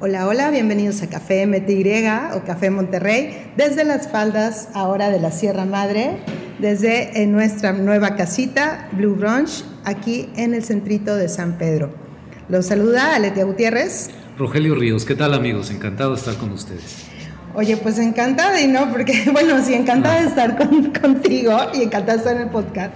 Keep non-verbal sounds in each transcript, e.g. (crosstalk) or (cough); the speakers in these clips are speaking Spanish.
Hola, hola, bienvenidos a Café MTY o Café Monterrey, desde las faldas ahora de la Sierra Madre, desde en nuestra nueva casita, Blue Brunch, aquí en el centrito de San Pedro. Los saluda Aletia Gutiérrez. Rogelio Ríos, ¿qué tal amigos? Encantado de estar con ustedes. Oye, pues encantada y no, porque (laughs) bueno, sí, encantada de estar contigo y encantada de estar en el podcast.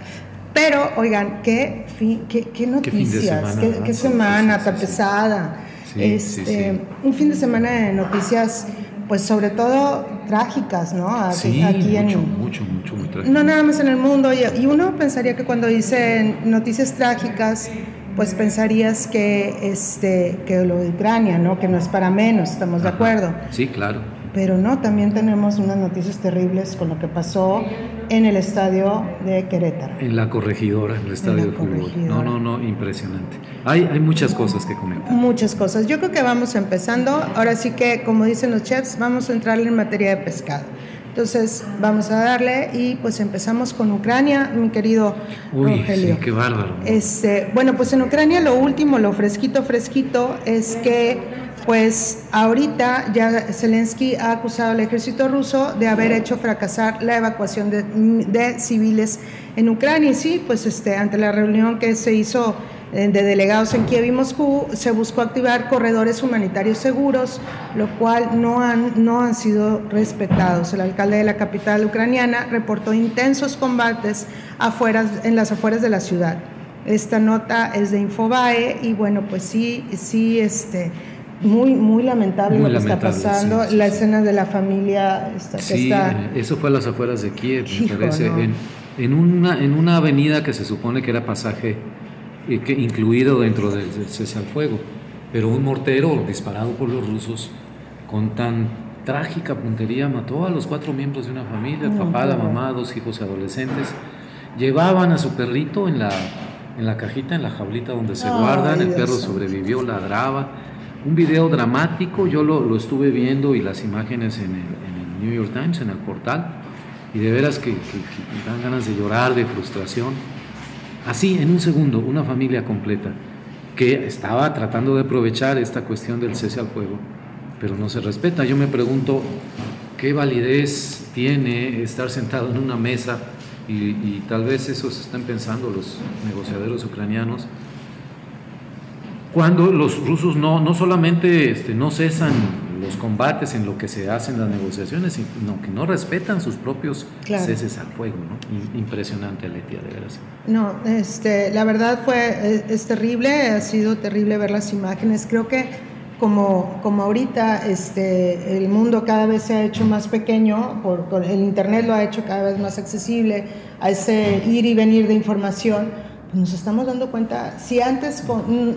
Pero, oigan, qué, qué, noticias, qué, semana, tan pesada. Este, Un fin de semana de noticias, pues sobre todo trágicas, ¿no? Aquí, aquí mucho, mucho, mucho, muy trágico. No nada más en el mundo. Y, uno pensaría que cuando dicen noticias trágicas, pues pensarías que, este, que lo de Ucrania, ¿no? Que no es para menos, ¿estamos de acuerdo? Sí, claro pero no, también tenemos unas noticias terribles con lo que pasó en el estadio de Querétaro. En la corregidora, en el estadio de fútbol. No, no, no, impresionante. Hay, hay muchas cosas que comentar. Muchas cosas. Yo creo que vamos empezando. Ahora sí que, como dicen los chefs, vamos a entrarle en materia de pescado. Entonces, vamos a darle y pues empezamos con Ucrania, mi querido Uy, Sí, qué bárbaro. Este, bueno, pues en Ucrania lo último, lo fresquito, fresquito, es que pues ahorita ya Zelensky ha acusado al ejército ruso de haber hecho fracasar la evacuación de, civiles en Ucrania. Y sí, pues este, ante la reunión que se hizo eh, de delegados en Kiev y Moscú, se buscó activar corredores humanitarios seguros, lo cual no han, no han sido respetados. El alcalde de la capital ucraniana reportó intensos combates afuera, en las afueras de la ciudad. Esta nota es de Infobae y bueno, pues sí, sí, este muy, muy lamentable lo que está pasando. La escena de la familia está, sí, eso fue a las afueras de Kiev, me parece. En, una, en una avenida que se supone que era pasaje eh, que, incluido dentro del, cese al fuego. Pero un mortero disparado por los rusos con tan trágica puntería mató a los cuatro miembros de una familia, el papá, la mamá, dos hijos adolescentes. Llevaban a su perrito en la, en la cajita, en la jaulita donde se guardan, el perro sobrevivió, ladraba un video dramático, yo lo, estuve viendo y las imágenes en el, New York Times, en el portal, y de veras que, dan ganas de llorar, de frustración. Así, en un segundo, una familia completa que estaba tratando de aprovechar esta cuestión del cese al fuego, pero no se respeta. Yo me pregunto, ¿qué validez tiene estar sentado en una mesa y, y tal vez eso se están pensando los negociadores ucranianos? Cuando los rusos no, no solamente este, no cesan los combates en lo que se hacen las negociaciones, sino que no respetan sus propios ceses al fuego, ¿no? Impresionante, Letia, de veras. No, este, la verdad fue, es, terrible, ha sido terrible ver las imágenes. Creo que como, como ahorita este, el mundo cada vez se ha hecho más pequeño, por, el Internet lo ha hecho cada vez más accesible a ese ir y venir de información, nos estamos dando cuenta, si antes,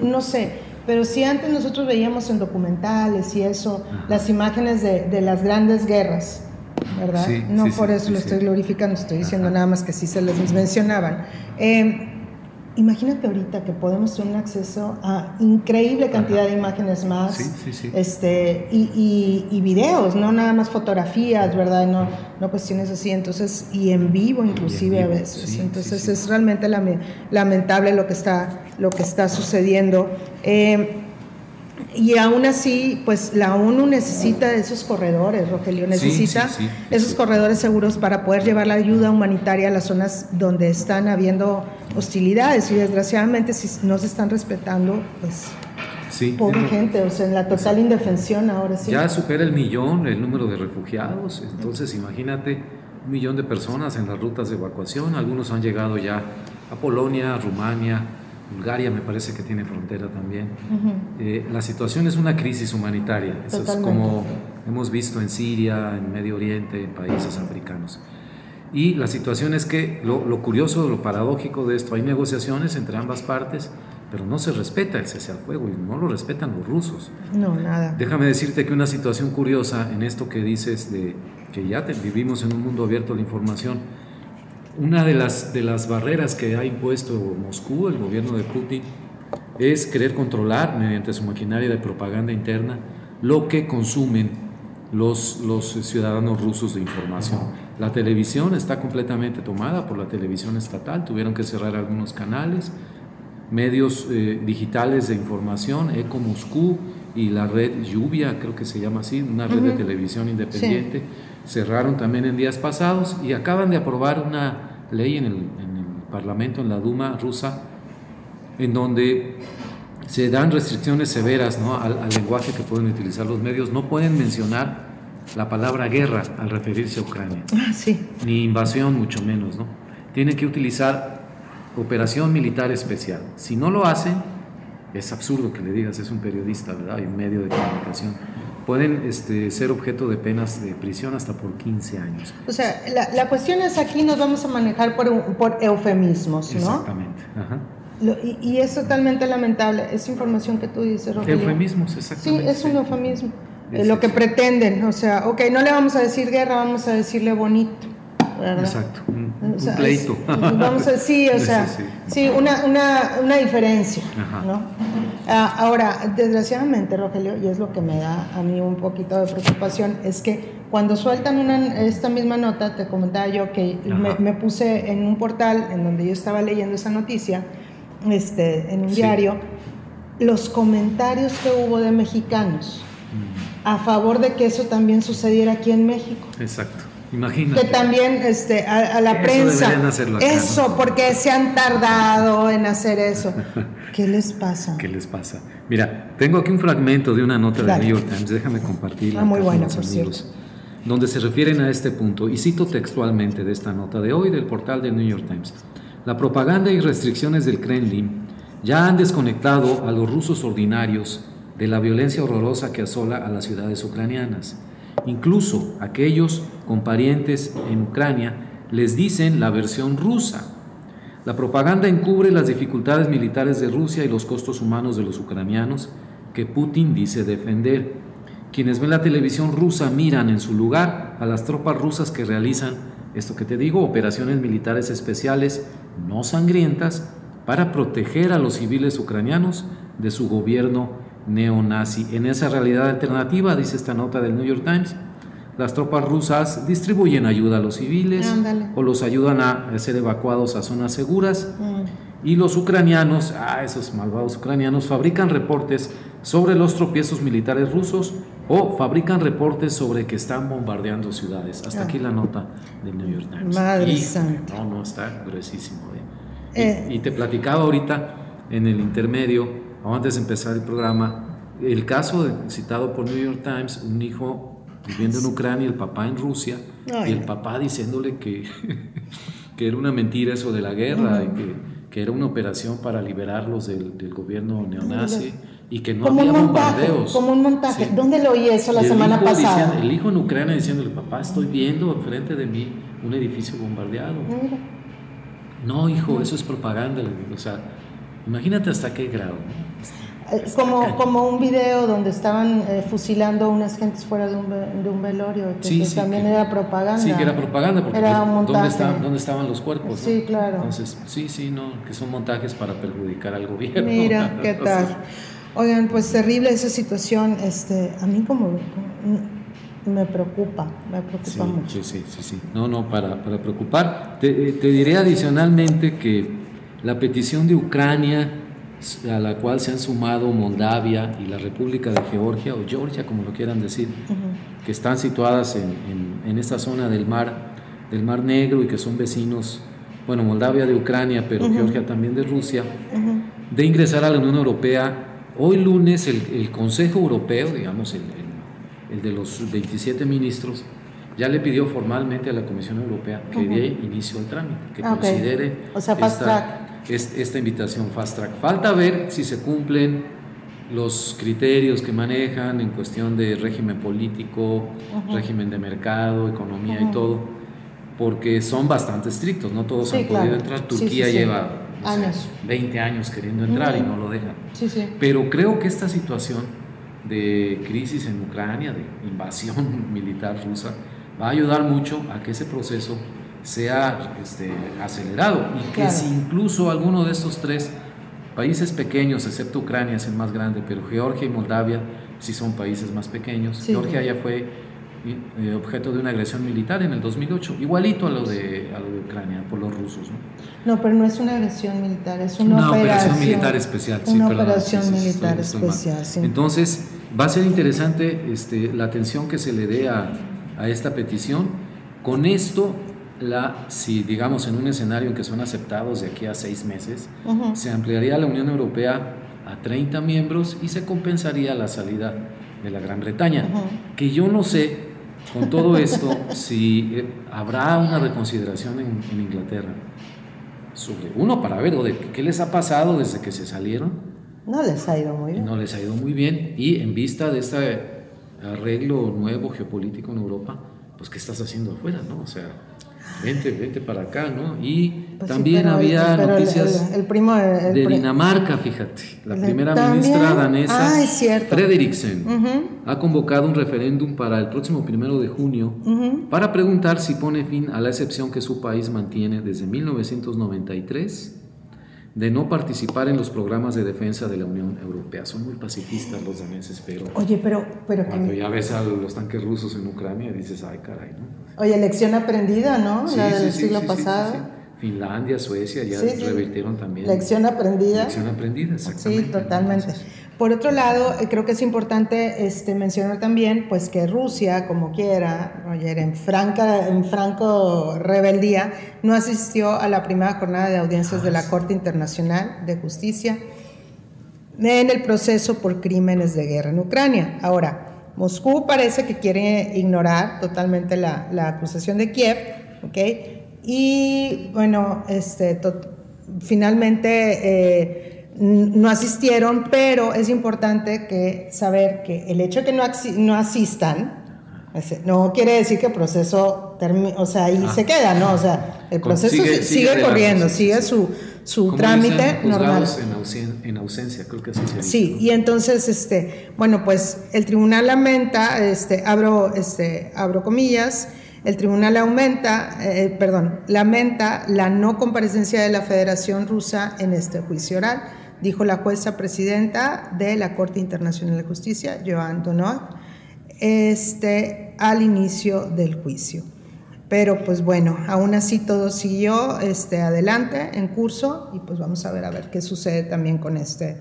no sé, pero si antes nosotros veíamos en documentales y eso, las imágenes de, de, las grandes guerras, ¿verdad? no por eso lo estoy glorificando, estoy diciendo nada más que sí se les mencionaban. Eh, Imagínate ahorita que podemos tener acceso a increíble cantidad de imágenes más este, y, y, videos, no nada más fotografías, ¿verdad? No, no cuestiones así, entonces, y en vivo inclusive a veces. entonces es realmente lamentable lo que está, lo que está sucediendo. Eh, y aún así, pues la ONU necesita esos corredores, Rogelio, necesita esos corredores seguros para poder llevar la ayuda humanitaria a las zonas donde están habiendo hostilidades y desgraciadamente si no se están respetando, pues pobre gente, o sea, en la total indefensión ahora sí. Ya supera el millón el número de refugiados, entonces imagínate un millón de personas en las rutas de evacuación, algunos han llegado ya a Polonia, Rumania, Bulgaria me parece que tiene frontera también. Eh, la situación es una crisis humanitaria, eso es como hemos visto en Siria, en Medio Oriente, en países africanos. Y la situación es que lo, lo, curioso, lo paradójico de esto, hay negociaciones entre ambas partes, pero no se respeta el cese al fuego y no lo respetan los rusos. No, nada. Déjame decirte que una situación curiosa en esto que dices de que ya vivimos en un mundo abierto a la información, una de las, de las barreras que ha impuesto Moscú, el gobierno de Putin, es querer controlar mediante su maquinaria de propaganda interna lo que consumen los, los ciudadanos rusos de información. La televisión está completamente tomada por la televisión estatal, tuvieron que cerrar algunos canales, medios eh, digitales de información, Eco Moscú, y la red Lluvia, creo que se llama así, una red de televisión independiente, cerraron también en días pasados y acaban de aprobar una ley en el, en el Parlamento, en la Duma rusa, en donde se dan restricciones severas ¿no? al, lenguaje que pueden utilizar los medios. No pueden mencionar la palabra guerra al referirse a Ucrania. Ah, sí. Ni invasión, mucho menos. ¿no? Tienen que utilizar operación militar especial. Si no lo hacen, es absurdo que le digas, es un periodista, ¿verdad? Y un medio de comunicación. Pueden este, ser objeto de penas de prisión hasta por 15 años. O sea, la, la cuestión es aquí nos vamos a manejar por, por eufemismos, ¿no? Exactamente. Ajá y, es totalmente lamentable, esa información que tú dices, Rogelio. Eufemismos, exactamente. Sí, es un eufemismo. lo que pretenden, o sea, ok, no le vamos a decir guerra, vamos a decirle bonito. Exacto, un, pleito. vamos a sí, o (laughs) sea, sí, una, una, una, diferencia, ¿no? Ah, ahora, desgraciadamente, Rogelio, y es lo que me da a mí un poquito de preocupación, es que cuando sueltan una, esta misma nota, te comentaba yo que me, me, puse en un portal en donde yo estaba leyendo esa noticia, este, en un diario, los comentarios que hubo de mexicanos mm. a favor de que eso también sucediera aquí en México. Exacto. Imagínate. Que también este, a, la prensa. eso, porque se han tardado en hacer eso. (laughs) ¿Qué les pasa? ¿Qué les pasa? Mira, tengo aquí un fragmento de una nota de New York Times, déjame compartirla ah, muy con los amigos, donde se refieren a este punto, y cito textualmente de esta nota de hoy del portal de New York Times. La propaganda y restricciones del Kremlin ya han desconectado a los rusos ordinarios de la violencia horrorosa que asola a las ciudades ucranianas. Incluso aquellos con parientes en Ucrania les dicen la versión rusa. La propaganda encubre las dificultades militares de Rusia y los costos humanos de los ucranianos que Putin dice defender. Quienes ven la televisión rusa miran en su lugar a las tropas rusas que realizan, esto que te digo, operaciones militares especiales no sangrientas para proteger a los civiles ucranianos de su gobierno neonazi. En esa realidad alternativa, dice esta nota del New York Times, las tropas rusas distribuyen ayuda a los civiles o los ayudan a ser evacuados a zonas seguras mm. y los ucranianos, ah, esos malvados ucranianos, fabrican reportes sobre los tropiezos militares rusos o fabrican reportes sobre que están bombardeando ciudades. Hasta aquí la nota del New York Times. Madre santa. No, no, está gruesísimo. ¿eh? Y, eh. te platicaba ahorita en el intermedio, antes de empezar el programa, el caso citado por New York Times, un hijo viviendo en Ucrania, el papá en Rusia, y el papá diciéndole que, (laughs) que era una mentira eso de la guerra, y que, que, era una operación para liberarlos del, del gobierno neonazi y que no como había un montaje, bombardeos. Como un montaje. ¿Dónde lo oí eso la semana pasada? el hijo en Ucrania diciéndole, papá, estoy viendo enfrente de mí un edificio bombardeado. No, hijo, eso es propaganda. O sea, imagínate hasta qué grado. Eh, como, como un video donde estaban eh, fusilando a unas gentes fuera de un, de un velorio, que, también era propaganda. Sí, que era propaganda, porque era pues, ¿dónde, estaban, ¿dónde, estaban los cuerpos? Sí, claro. Entonces, sí, sí, no, que son montajes para perjudicar al gobierno. Mira, (laughs) ¿qué tal? Oigan, pues terrible esa situación. Este, a mí como, me preocupa, me preocupa mucho. Sí, sí, sí, No, no, para, para preocupar. Te, eh, te, diré adicionalmente que la petición de Ucrania, a la cual se han sumado Moldavia y la República de Georgia, o Georgia, como lo quieran decir, que están situadas en, en, en, esta zona del mar, del mar Negro y que son vecinos, bueno, Moldavia de Ucrania, pero Georgia también de Rusia, de ingresar a la Unión Europea. Hoy lunes el, Consejo Europeo, digamos el, de los 27 ministros, ya le pidió formalmente a la Comisión Europea que dé inicio al trámite, que considere esta, invitación fast track. Falta ver si se cumplen los criterios que manejan en cuestión de régimen político, régimen de mercado, economía y todo, porque son bastante estrictos, no todos han podido entrar. Turquía lleva años. 20 años queriendo entrar y no lo dejan. Sí, sí. Pero creo que esta situación de crisis en Ucrania, de invasión (laughs) militar rusa, va a ayudar mucho a que ese proceso sea este, acelerado y que si incluso alguno de estos tres países pequeños, excepto Ucrania es el más grande, pero Georgia y Moldavia sí son países más pequeños. Georgia ya fue eh, objeto de una agresión militar en el 2008, igualito a lo de, a lo de Ucrania por los rusos. ¿no? no, pero no es una agresión militar, es una, operación, militar especial. Una operación militar especial. Entonces, va a ser interesante este, la atención que se le dé a, a esta petición. Con esto, la, si digamos en un escenario en que son aceptados de aquí a seis meses, se ampliaría la Unión Europea a 30 miembros y se compensaría la salida de la Gran Bretaña. Que yo no sé, con todo esto, (laughs) si eh, habrá una reconsideración en, en, Inglaterra sobre uno para ver o de qué les ha pasado desde que se salieron. No les ha ido muy bien. No les ha ido muy bien y en vista de este arreglo nuevo geopolítico en Europa, pues qué estás haciendo afuera, ¿no? O sea, vente, vente para acá, ¿no? Y pues también había noticias el, primo de, Dinamarca, fíjate. La primera ministra danesa, ah, Frederiksen, ha convocado un referéndum para el próximo primero de junio para preguntar si pone fin a la excepción que su país mantiene desde 1993 de no participar en los programas de defensa de la Unión Europea. Son muy pacifistas los daneses, pero... Oye, pero... pero cuando ya ves a los tanques rusos en Ucrania, dices, ay, caray, ¿no? Oye, lección aprendida, ¿no? la del siglo pasado. Finlandia, Suecia ya revirtieron también. Lección aprendida. Lección aprendida, exactamente. Sí, totalmente. Por otro lado, eh, creo que es importante este, mencionar también pues, que Rusia, como quiera, ayer en, franca, en franco rebeldía, no asistió a la primera jornada de audiencias de la Corte Internacional de Justicia en el proceso por crímenes de guerra en Ucrania. Ahora, Moscú parece que quiere ignorar totalmente la, la acusación de Kiev, ¿ok? Y bueno, este, finalmente... Eh, no asistieron, pero es importante que saber que el hecho de que no, no asistan no quiere decir que el proceso o sea, ahí se queda, ¿no? O sea, el proceso sigue, corriendo, sigue su, su trámite normal. En, en, ausencia, creo que así se Sí, y entonces, este, bueno, pues el tribunal lamenta, este, abro, este, abro comillas, el tribunal aumenta, eh, perdón, lamenta la no comparecencia de la Federación Rusa en este juicio oral dijo la jueza presidenta de la Corte Internacional de Justicia, Joan Donat, este, al inicio del juicio. Pero pues bueno, aún así todo siguió este, adelante en curso y pues vamos a ver a ver qué sucede también con este,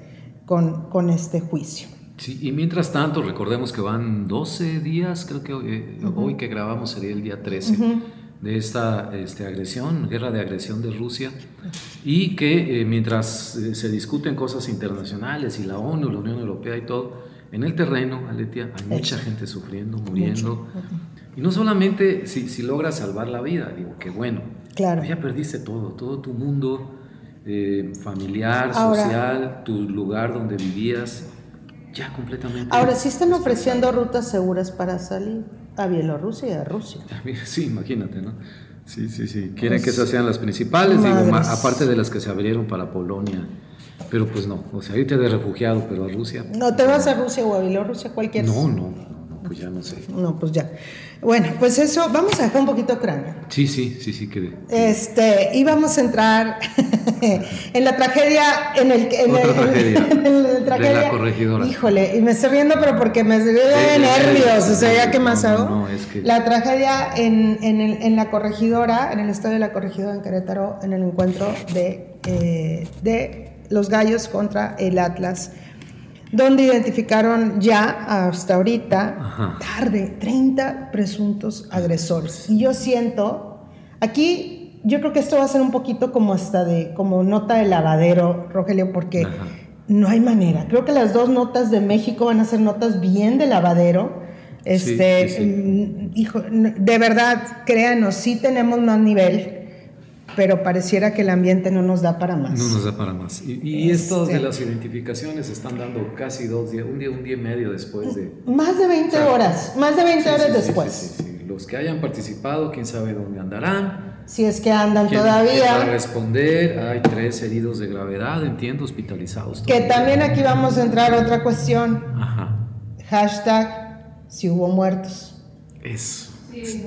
con, con este juicio. Sí, y mientras tanto, recordemos que van 12 días, creo que hoy, que grabamos sería el día 13 de esta este, agresión, guerra de agresión de Rusia, y que eh, mientras eh, se discuten cosas internacionales y la ONU, la Unión Europea y todo, en el terreno, Aletia, hay mucha gente sufriendo, muriendo. Y no solamente si, si logras salvar la vida, digo, que bueno, claro. ya perdiste todo, todo tu mundo eh, familiar, social, tu lugar donde vivías, ya completamente. Ahora sí están ofreciendo rutas seguras para salir a Bielorrusia y a Rusia. (laughs) Sí, imagínate, ¿no? Sí, sí, sí. Quieren que pues, esas sean las principales, digo, aparte de las que se abrieron para Polonia. Pero pues no, o sea, irte de refugiado, pero a Rusia. No, te vas a Rusia o a Bielorrusia, cualquier. No, no, pues ya no sé. No, pues ya. Bueno, pues eso, vamos a dejar un poquito Ucrania. Sí, sí, sí, sí, que. Este, y vamos a entrar (laughs) en la tragedia, en el. En Otra tragedia. (laughs) En, la tragedia. De la corregidora. Híjole, y me estoy viendo, pero porque me estoy de nervios, o sea, ya que más hago. No, es que... La tragedia en, en, el, en la corregidora, en el estadio de la corregidora en Querétaro, en el encuentro de, eh, de los gallos contra el Atlas donde identificaron ya hasta ahorita, tarde, 30 presuntos agresores. Y yo siento, aquí yo creo que esto va a ser un poquito como hasta de, como nota de lavadero, Rogelio, porque no hay manera. Creo que las dos notas de México van a ser notas bien de lavadero. Este, mm, hijo, de verdad, créanos, sí tenemos más nivel pero pareciera que el ambiente no nos da para más. No nos da para más. Y, de este. las identificaciones están dando casi dos días, un día, un día y medio después de... Más de 20 horas, más de 20 horas después. Los que hayan participado, quién sabe dónde andarán. Si es que andan todavía. Para responder, hay tres heridos de gravedad, entiendo, hospitalizados. Que también aquí vamos a entrar a otra cuestión. Ajá. Hashtag si hubo muertos. Eso. Sí,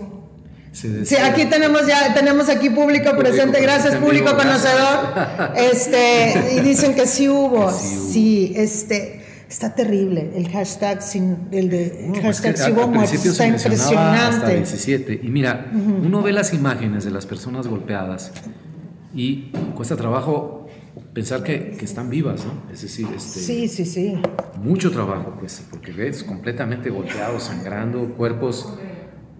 Sí, aquí tenemos ya tenemos aquí público, presente, gracias público conocedor. (laughs) Este y dicen que sí hubo, sí, este está terrible el hashtag sin el de hashtag sí hubo está impresionante. 17 y mira, uno ve las imágenes de las personas golpeadas y cuesta trabajo pensar que, que están vivas, ¿no? Es decir, este, sí, sí, sí. mucho trabajo pues, porque ves completamente golpeados, sangrando, cuerpos,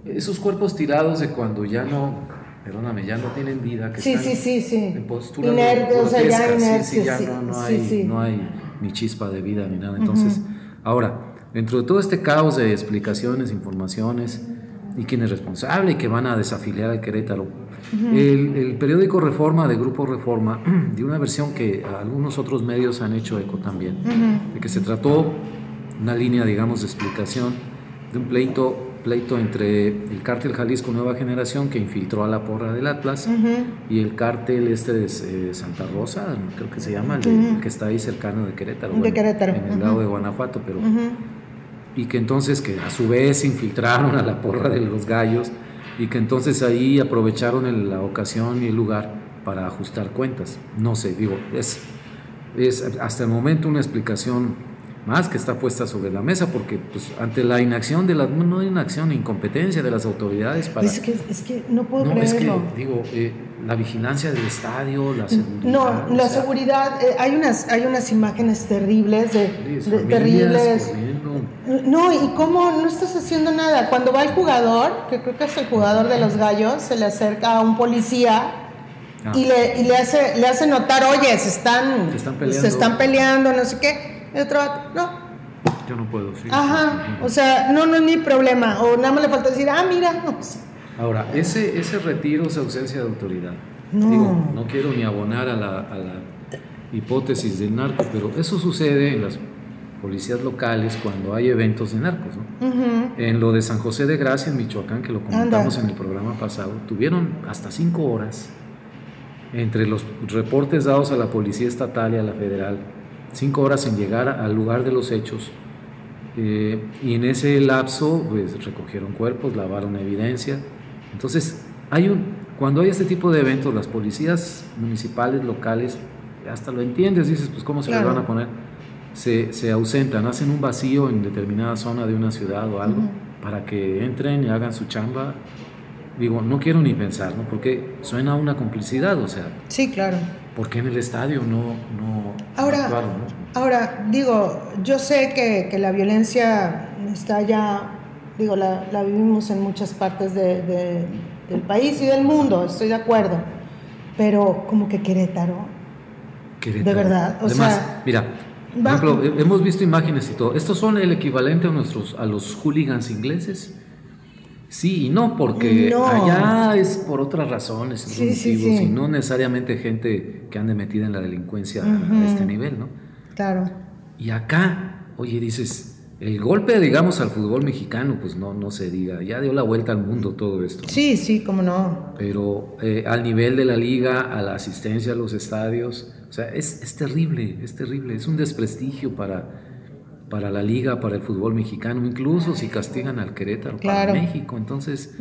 esos cuerpos tirados de cuando ya no, perdóname, ya no tienen vida, que sí, sí, sí, sí. en postura o sea, ya, sí, ya no, no, hay, no hay ni chispa de vida ni nada. Entonces, ahora, dentro de todo este caos de explicaciones, informaciones, y quién es responsable y que van a desafiliar al Querétaro. el, periódico Reforma de Grupo Reforma (clears throat) dio una versión que algunos otros medios han hecho eco también, de que se trató una línea, digamos, de explicación de un pleito pleito entre el cártel Jalisco Nueva Generación que infiltró a la porra del Atlas y el cártel este de eh, Santa Rosa, creo que se llama, el, que está ahí cercano de Querétaro, de Querétaro. en el lado de Guanajuato, pero y que entonces que a su vez infiltraron a la porra de los gallos y que entonces ahí aprovecharon la ocasión y el lugar para ajustar cuentas. No sé, digo, es, es hasta el momento una explicación más que está puesta sobre la mesa porque pues ante la inacción de las no inacción incompetencia de las autoridades para es que es que no puedo no, es que digo eh, la vigilancia del estadio la seguridad no la seguridad eh, hay unas hay unas imágenes terribles de, terribles. no y cómo no estás haciendo nada. Cuando va el jugador que creo que es el jugador de los gallos se le acerca a un policía ah. y, le, y le hace le hace notar oye se están, se están peleando, se están peleando no sé qué otro no. Yo no puedo, sí. Ajá, o sea, no, no es mi problema. O nada más le falta decir, ah, mira, no. Ahora, ese, ese retiro, esa ausencia de autoridad. No. Digo, no quiero ni abonar a la, a la hipótesis del narco, pero eso sucede en las policías locales cuando hay eventos de narcos. ¿no? En lo de San José de Gracia, en Michoacán, que lo comentamos en el programa pasado, tuvieron hasta cinco horas entre los reportes dados a la policía estatal y a la federal cinco horas en llegar al lugar de los hechos. Eh, y en ese lapso, pues recogieron cuerpos, lavaron evidencia. Entonces, hay un, cuando hay este tipo de eventos, las policías municipales, locales, hasta lo entiendes, dices, pues cómo se les van a poner, se, se, ausentan, hacen un vacío en determinada zona de una ciudad o algo, para que entren y hagan su chamba. Digo, no quiero ni pensar, ¿no? Porque suena una complicidad, o sea. Sí, claro. ¿Por qué en el estadio no, no ahora, Ahora, digo, yo sé que, que, la violencia está ya, digo, la, la vivimos en muchas partes de, del país y del mundo, estoy de acuerdo, pero como que Querétaro, Querétaro. de verdad, o Además, sea... Mira, por ejemplo, hemos visto imágenes y todo, estos son el equivalente a, nuestros, a los hooligans ingleses, Sí y no, porque allá es por otras razones, motivos, y no necesariamente gente que ande metida en la delincuencia a este nivel, ¿no? Claro. Y acá, oye, dices, el golpe, digamos, al fútbol mexicano, pues no, no se diga, ya dio la vuelta al mundo todo esto. Sí, sí, cómo no. Pero eh, al nivel de la liga, a la asistencia a los estadios, o sea, es, es terrible, es terrible, es un desprestigio para para la liga, para el fútbol mexicano, incluso si castigan al Querétaro, para México. Entonces,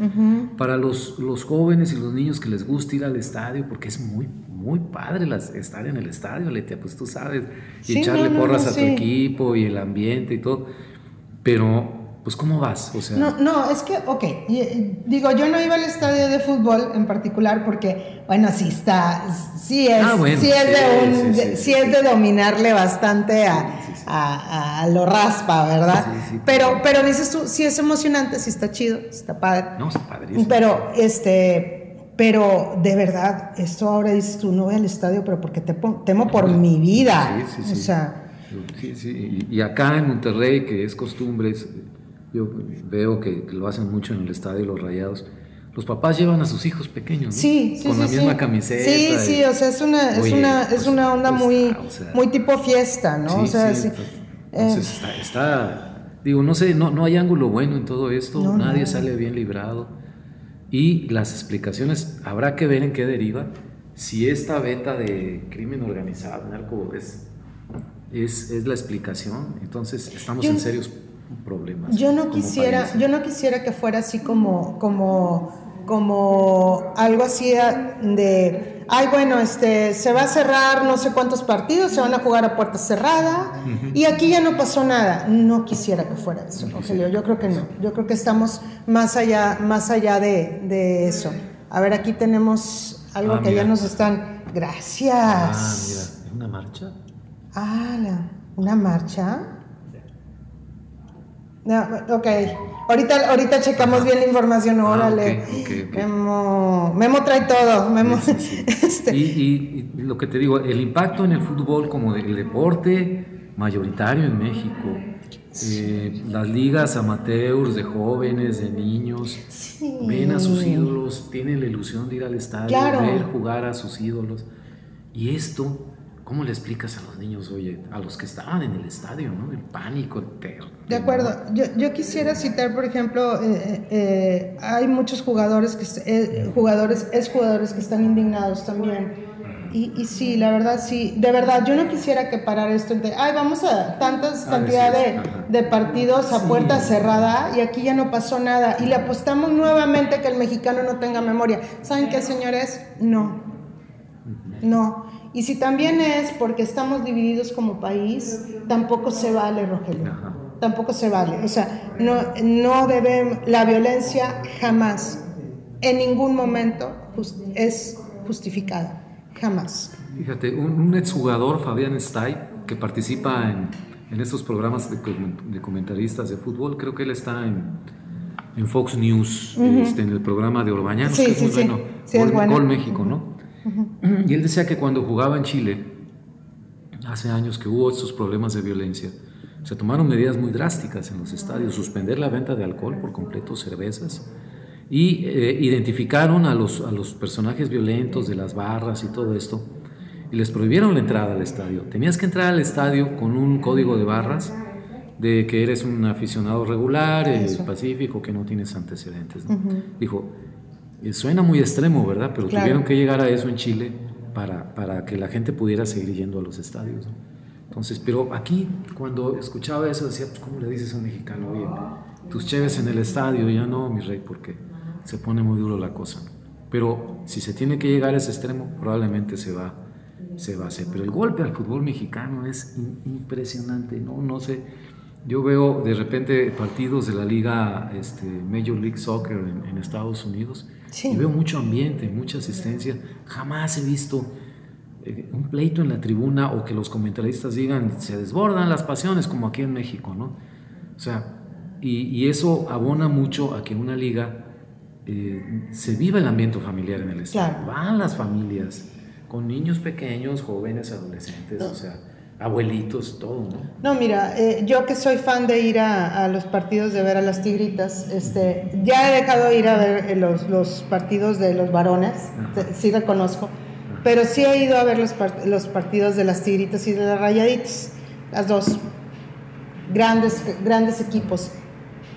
para los, los, jóvenes y los niños que les gusta ir al estadio, porque es muy, muy padre las, estar en el estadio, Letia, pues tú sabes, y echarle porras a tu equipo y el ambiente y todo. Pero pues ¿cómo vas? O sea, no, no, es que, ok, digo, yo no iba al estadio de fútbol en particular porque, bueno, sí está, sí es, ah, sí es, de, sí, es de dominarle bastante a, a, a, lo raspa, ¿verdad? Pero, pero dices tú, sí es emocionante, sí está chido, está padre. No, está padrísimo. Pero, este, pero de verdad, esto ahora dices tú, no voy al estadio, pero porque te, temo por mi vida. Sí, sí, sí. O sea... Sí, sí. Y acá en Monterrey, que es costumbre, yo veo que, lo hacen mucho en el estadio Los Rayados. Los papás llevan a sus hijos pequeños, sí, con la misma camiseta. Sí, sí, o sea, es una, es una, es pues, una onda pues, muy, muy tipo fiesta, ¿no? o sea, sí, pues, entonces eh. está, digo, no sé, no, no hay ángulo bueno en todo esto, nadie sale bien librado. Y las explicaciones, habrá que ver en qué deriva. Si esta beta de crimen organizado, narco, es, es, es la explicación, entonces estamos en serios problemas. Yo no quisiera, yo no quisiera que fuera así como, como, como algo así de, ay bueno, este, se va a cerrar no sé cuántos partidos, se van a jugar a puerta cerrada y aquí ya no pasó nada. No quisiera que fuera eso, Yo creo que no. Yo creo que estamos más allá, más allá de, eso. A ver, aquí tenemos algo ah, que ya nos están. Gracias. Ah, mira, ¿una marcha? Ah, una marcha. No, ok, ahorita, ahorita checamos bien la información, ah, órale. Memo, Memo, trae todo. Memo, (laughs) este. y, y, lo que te digo, el impacto en el fútbol como el deporte mayoritario en México, eh, las ligas amateurs de jóvenes, de niños, ven a sus ídolos, tienen la ilusión de ir al estadio, ver jugar a sus ídolos. Y esto ¿Cómo le explicas a los niños, oye, a los que estaban en el estadio, ¿no? El pánico, el terror. De acuerdo. Yo, yo, quisiera citar, por ejemplo, eh, eh, eh, hay muchos jugadores, que, jugadores, es jugadores que están indignados también. Y, y, sí, la verdad, sí. De verdad, yo no quisiera que parara esto de, ay, vamos a tantas ah, cantidad de, de, partidos a puerta cerrada y aquí ya no pasó nada. Y le apostamos nuevamente que el mexicano no tenga memoria. ¿Saben qué, señores? No. No. Y si también es porque estamos divididos como país, tampoco se vale, Rogelio. Tampoco se vale. O sea, no, no debe, la violencia jamás, en ningún momento, es justificada. Jamás. Fíjate, un, exjugador, Fabián Stay, que participa en, en estos programas de, comentaristas de fútbol, creo que él está en, en Fox News, este, en el programa de Orbañanos, que es muy bueno. Gol, México, ¿no? Y él decía que cuando jugaba en Chile, hace años que hubo estos problemas de violencia, se tomaron medidas muy drásticas en los estadios, suspender la venta de alcohol por completo, cervezas, y eh, identificaron a los, a los personajes violentos de las barras y todo esto, y les prohibieron la entrada al estadio. Tenías que entrar al estadio con un código de barras de que eres un aficionado regular, eh, pacífico, que no tienes antecedentes. Dijo, suena muy extremo, ¿verdad? Pero tuvieron que llegar a eso en Chile para, para que la gente pudiera seguir yendo a los estadios. Entonces, pero aquí cuando escuchaba eso decía, pues ¿cómo le dices a un mexicano? Oye, tus cheves en el estadio, ya no, mi rey, porque se pone muy duro la cosa. Pero si se tiene que llegar a ese extremo, probablemente se va, se va a hacer. Pero el golpe al fútbol mexicano es impresionante, ¿no? No sé, yo veo de repente partidos de la liga este, Major League Soccer en, Estados Unidos y veo mucho ambiente, mucha asistencia. Jamás he visto eh, un pleito en la tribuna o que los comentaristas digan se desbordan las pasiones como aquí en México, ¿no? O sea, y, eso abona mucho a que una liga eh, se viva el ambiente familiar en el estado. Van las familias con niños pequeños, jóvenes, adolescentes, o sea abuelitos, todo, ¿no? No, mira, eh, yo que soy fan de ir a, los partidos, de ver a las tigritas, este, ya he dejado de ir a ver eh, los, los partidos de los varones, sí reconozco, pero sí he ido a ver los, los partidos de las tigritas y de las rayaditas, las dos. Grandes, grandes equipos,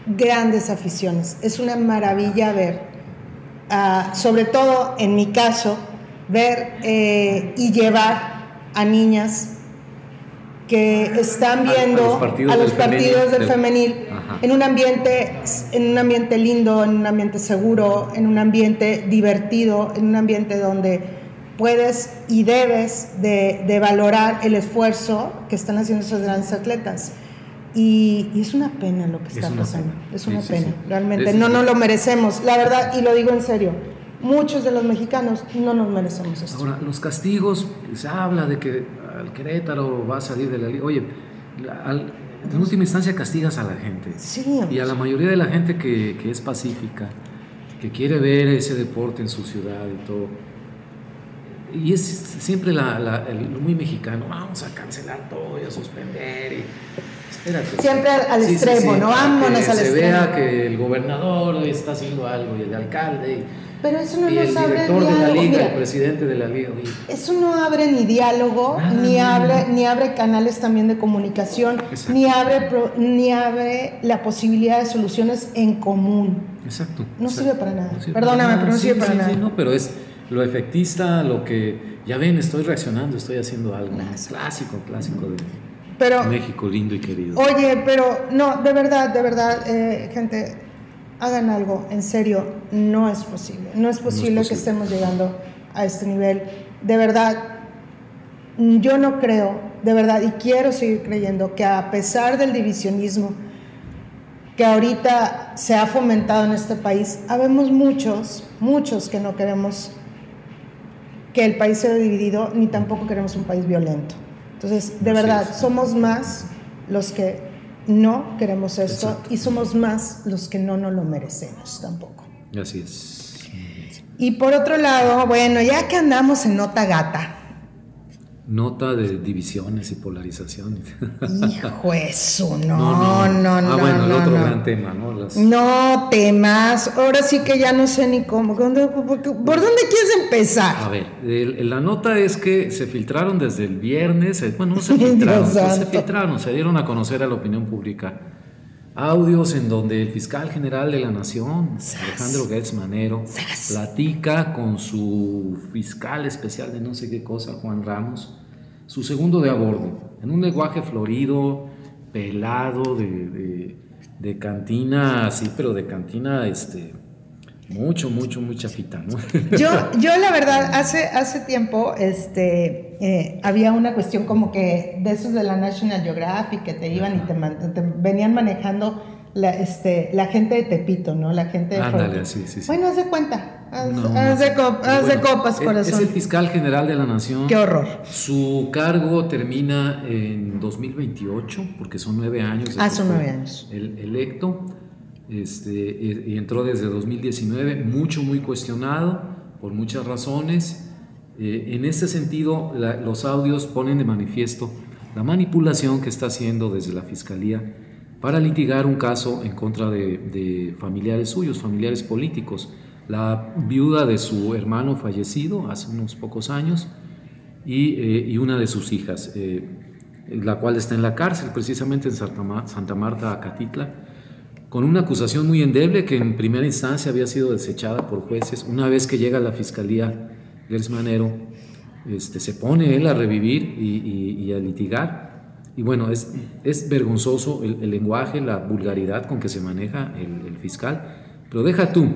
grandes aficiones. Es una maravilla ver, ah, sobre todo en mi caso, ver eh, y llevar a niñas que están viendo a los partidos, del, femenil, en un ambiente en un ambiente lindo, en un ambiente seguro, en un ambiente divertido, en un ambiente donde puedes y debes de, valorar el esfuerzo que están haciendo esos grandes atletas. Y, es una pena lo que está pasando, es una pena, realmente, no nos lo merecemos, la verdad, y lo digo en serio, muchos de los mexicanos no nos merecemos esto. Ahora, los castigos, se habla de que al Querétaro va a salir de la liga. Oye, en última instancia castigas a la gente. Sí. Y a la mayoría de la gente que, que es pacífica, que quiere ver ese deporte en su ciudad y todo. Y es siempre la, el, muy mexicano, vamos a cancelar todo y a suspender. Y, espérate. Siempre al extremo, ¿no? Vámonos al extremo. Se vea que el gobernador está haciendo algo y el alcalde. Pero eso no nos abre diálogo. el presidente de la liga. Eso no abre ni diálogo, ni abre, ni abre canales también de comunicación, ni abre, ni abre la posibilidad de soluciones en común. Exacto. No sirve para nada. Perdóname, pero no sirve para nada. no, pero es lo efectista, lo que, ya ven, estoy reaccionando, estoy haciendo algo. Clásico, clásico de pero, México lindo y querido. Oye, pero no, de verdad, de verdad, eh, gente, hagan algo, en serio, no es posible. No es posible, que estemos llegando a este nivel. De verdad, yo no creo, de verdad, y quiero seguir creyendo que a pesar del divisionismo que ahorita se ha fomentado en este país, habemos muchos, muchos que no queremos que el país sea dividido, ni tampoco queremos un país violento. Entonces, de verdad, somos más los que no queremos esto y somos más los que no nos lo merecemos tampoco. Así es. Y por otro lado, bueno, ya que andamos en nota gata, nota de divisiones y polarizaciones. (laughs) Hijo eso, no, no, no. ah, bueno, el otro gran tema, ¿no? No temas, ahora sí que ya no sé ni cómo. ¿Por dónde quieres empezar? A ver, la nota es que se filtraron desde el viernes, eh, bueno, no se (laughs) filtraron, se filtraron, se dieron a conocer a la opinión pública audios en donde el fiscal general de la Nación, Alejandro Gertz Manero, platica con su fiscal especial de no sé qué cosa, Juan Ramos, su segundo de a bordo, en un lenguaje florido, pelado, de, de, cantina, sí, pero de cantina, este, mucho, mucho, mucha fita, ¿no? (laughs) Yo, yo la verdad, hace, hace tiempo, este, eh, había una cuestión como que de esos de la National Geographic que te iban y te, venían manejando la, este, la gente de Tepito, ¿no? La gente de Ándale, sí, sí, sí. Bueno, haz de cuenta. Haz, de, copas, corazón. Es el fiscal general de la Nación. Qué horror. Su cargo termina en 2028, porque son nueve años. Ah, son nueve años. El electo. Este, y entró desde 2019, mucho, muy cuestionado por muchas razones. Eh, en este sentido, los audios ponen de manifiesto la manipulación que está haciendo desde la Fiscalía para litigar un caso en contra de, familiares suyos, familiares políticos. La viuda de su hermano fallecido hace unos pocos años y, eh, una de sus hijas, eh, la cual está en la cárcel precisamente en Santa Marta, Acatitla con una acusación muy endeble que en primera instancia había sido desechada por jueces. Una vez que llega a la fiscalía, Gers Manero este, se pone él a revivir y, a litigar. Y bueno, es, es vergonzoso el, lenguaje, la vulgaridad con que se maneja el, fiscal. Pero deja tú,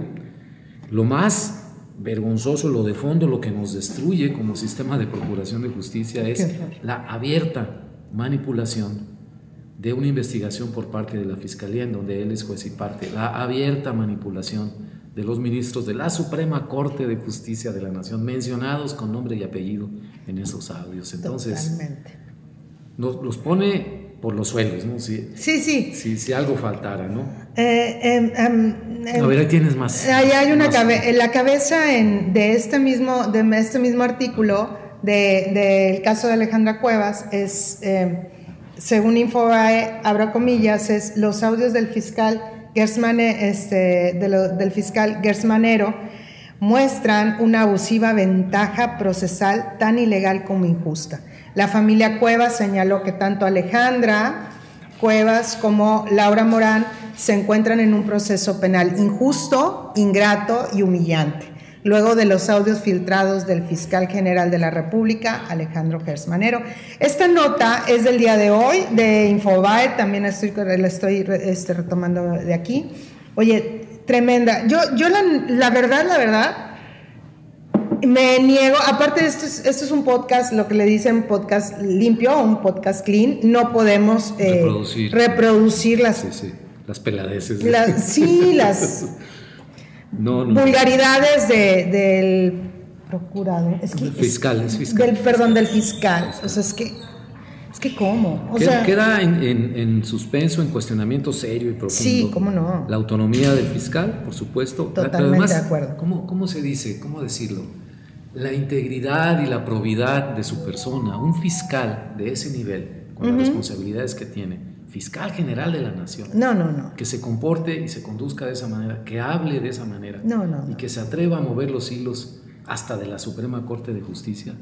lo más vergonzoso, lo de fondo, lo que nos destruye como sistema de procuración de justicia es la abierta manipulación de una investigación por parte de la Fiscalía en donde él es juez y parte, la abierta manipulación de los ministros de la Suprema Corte de Justicia de la Nación, mencionados con nombre y apellido en esos audios. Entonces, nos, los pone por los suelos, ¿no? Si, sí, sí. Si, si algo faltara, ¿no? Eh, em, em, em, a ver, ahí tienes más. Ahí hay una cabeza, en la cabeza en, de, este mismo, de este mismo artículo del de, caso de Alejandra Cuevas es según Infobae, abro comillas, los audios del fiscal este, del fiscal Gersmanero muestran una abusiva ventaja procesal tan ilegal como injusta. La familia Cuevas señaló que tanto Alejandra Cuevas como Laura Morán se encuentran en un proceso penal injusto, ingrato y humillante luego de los audios filtrados del fiscal general de la República, Alejandro Gersmanero. Esta nota es del día de hoy, de Infobae, también estoy, la estoy este, retomando de aquí. Oye, tremenda. Yo, yo la, verdad, la verdad, me niego, aparte esto es, esto es un podcast, lo que le dicen podcast limpio, un podcast clean, no podemos eh, reproducir. las... las peladeces. sí, las... (laughs) vulgaridades del procurador. Es que, fiscal, es, fiscal. Del, perdón, del fiscal. O sea, es que, es que ¿cómo? O queda, queda en, en, suspenso, en cuestionamiento serio y profundo. Sí, ¿cómo no? La autonomía del fiscal, por supuesto. Totalmente de acuerdo. ¿cómo, ¿Cómo se dice? ¿Cómo decirlo? La integridad y la probidad de su persona. Un fiscal de ese nivel, con las responsabilidades que tiene, fiscal general de la nación. No, no, no. Que se comporte y se conduzca de esa manera, que hable de esa manera. No, no. Y que se atreva a mover los hilos hasta de la Suprema Corte de Justicia.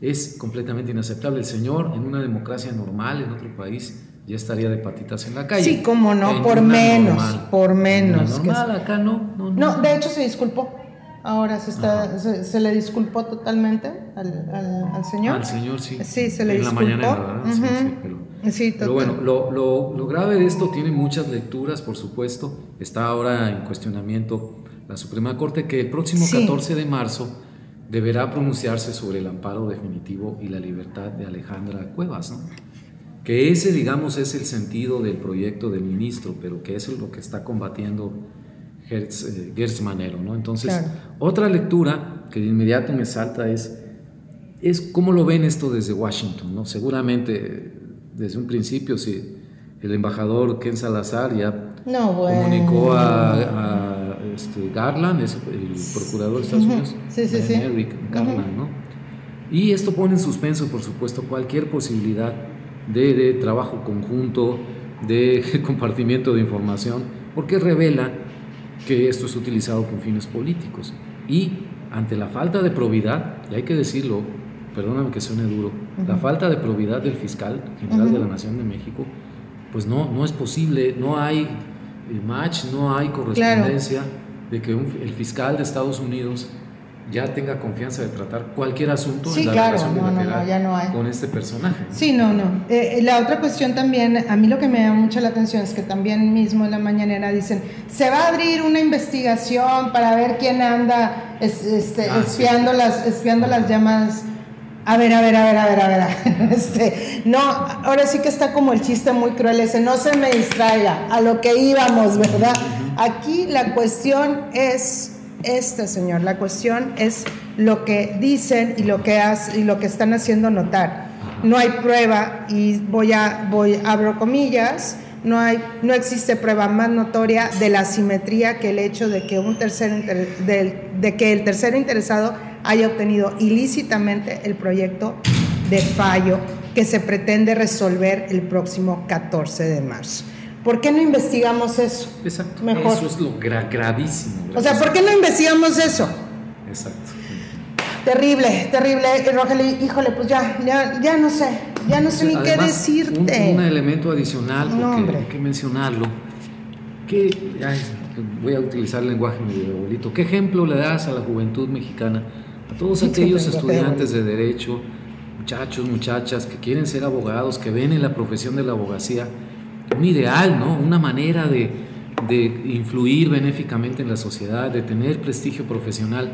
Es completamente inaceptable. El señor, en una democracia normal, en otro país, ya estaría de patitas en la calle. Sí, cómo no, por menos, por menos. Normal, acá no, no, no. de hecho se disculpó. Ahora se, está, se, le disculpó totalmente al, al, señor. Al señor, sí. Sí, se le disculpó. En la mañana, ¿verdad? sí, sí, pero Sí, Pero bueno, lo, lo, lo, grave de esto tiene muchas lecturas, por supuesto. Está ahora en cuestionamiento la Suprema Corte que el próximo 14 de marzo deberá pronunciarse sobre el amparo definitivo y la libertad de Alejandra Cuevas. ¿no? Que ese, digamos, es el sentido del proyecto del ministro, pero que eso es lo que está combatiendo Gertz, eh, Manero. ¿no? Entonces, otra lectura que de inmediato me salta es, es cómo lo ven esto desde Washington. ¿no? Seguramente desde un principio, si el embajador Ken Salazar ya comunicó a, este, Garland, el procurador de Estados Unidos, sí, Eric Garland, ¿no? Y esto pone en suspenso, por supuesto, cualquier posibilidad de, de trabajo conjunto, de (laughs) compartimiento de información, porque revela que esto es utilizado con fines políticos. Y ante la falta de probidad, y hay que decirlo, perdóname que suene duro, la falta de probidad del fiscal general de la Nación de México, pues no, no es posible, no hay match, no hay correspondencia de que el fiscal de Estados Unidos ya tenga confianza de tratar cualquier asunto sí, en la claro, no, no, ya no hay. con este personaje. Sí, no, no. Eh, eh, la otra cuestión también, a mí lo que me llama mucho la atención es que también mismo en la mañanera dicen, se va a abrir una investigación para ver quién anda este, ah, espiando, Las, espiando las llamas. A ver, a ver, a ver, a ver, a ver. (laughs) Este, no, ahora sí que está como el chiste muy cruel ese, no se me distraiga a lo que íbamos, ¿verdad? Aquí la cuestión es este señor. La cuestión es lo que dicen y lo que, y lo que están haciendo notar. No hay prueba, y voy a, voy, abro comillas, no, hay, no existe prueba más notoria de la simetría que el hecho de que, un tercer de, que el tercero interesado haya obtenido ilícitamente el proyecto de fallo que se pretende resolver el próximo 14 de marzo. ¿Por qué no investigamos eso? Exacto. Mejor. Eso es lo gravísimo, O sea, ¿por qué no investigamos eso? Exacto. Terrible, terrible, Rogelio. Híjole, pues ya, ya, ya no sé, ya no sé ni qué decirte. Un, un, elemento adicional, porque hay que mencionarlo, que voy a utilizar el lenguaje medio abuelito. ¿Qué ejemplo le das a la juventud mexicana, todos aquellos (laughs) estudiantes de derecho, muchachos, muchachas que quieren ser abogados, que ven en la profesión de la abogacía? un ideal, ¿no? Una manera de, de influir benéficamente en la sociedad, de tener prestigio profesional,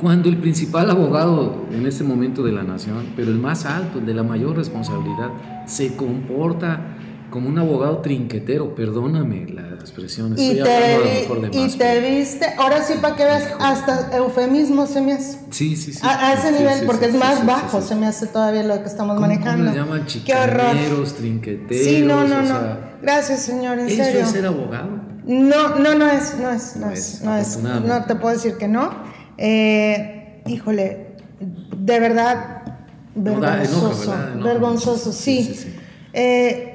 cuando el principal abogado en este momento de la nación, pero el más alto, el de la mayor responsabilidad, se comporta como un abogado trinquetero, perdóname la expresión, estoy y te, mejor de más. Y te viste, ahora sí para que veas, hasta eufemismo se me hace. Sí, sí, sí. A, ese nivel, porque es más bajo, se me hace todavía lo que estamos manejando. ¿cómo le llaman chicaneros, trinqueteros? Sí, no, no, no. Gracias, señor, en ¿eso serio. es ser abogado? No, no, no es, no es, no, es, no es. No te puedo decir que no. Eh, híjole, de verdad, vergonzoso. vergonzoso, sí. sí eh,